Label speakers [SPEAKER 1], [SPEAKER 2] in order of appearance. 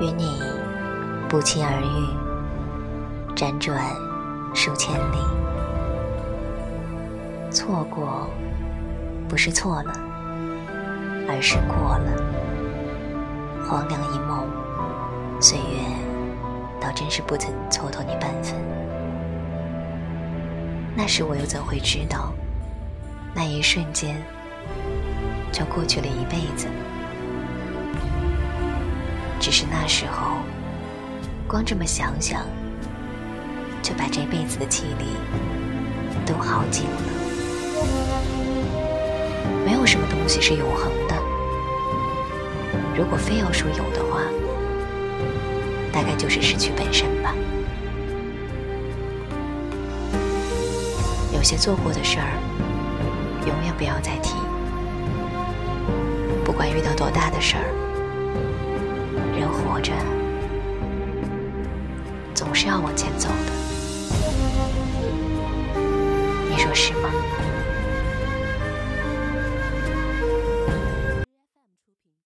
[SPEAKER 1] 与你不期而遇，辗转数千里。错过，不是错了，而是过了。黄粱一梦，岁月倒真是不曾蹉跎你半分。那时我又怎会知道，那一瞬间就过去了一辈子？只是那时候，光这么想想，就把这辈子的气力都耗尽了。没有什么东西是永恒的，如果非要说有的话，大概就是失去本身吧。有些做过的事儿，永远不要再提。不管遇到多大的事儿。活着总是要往前走的。你说是吗？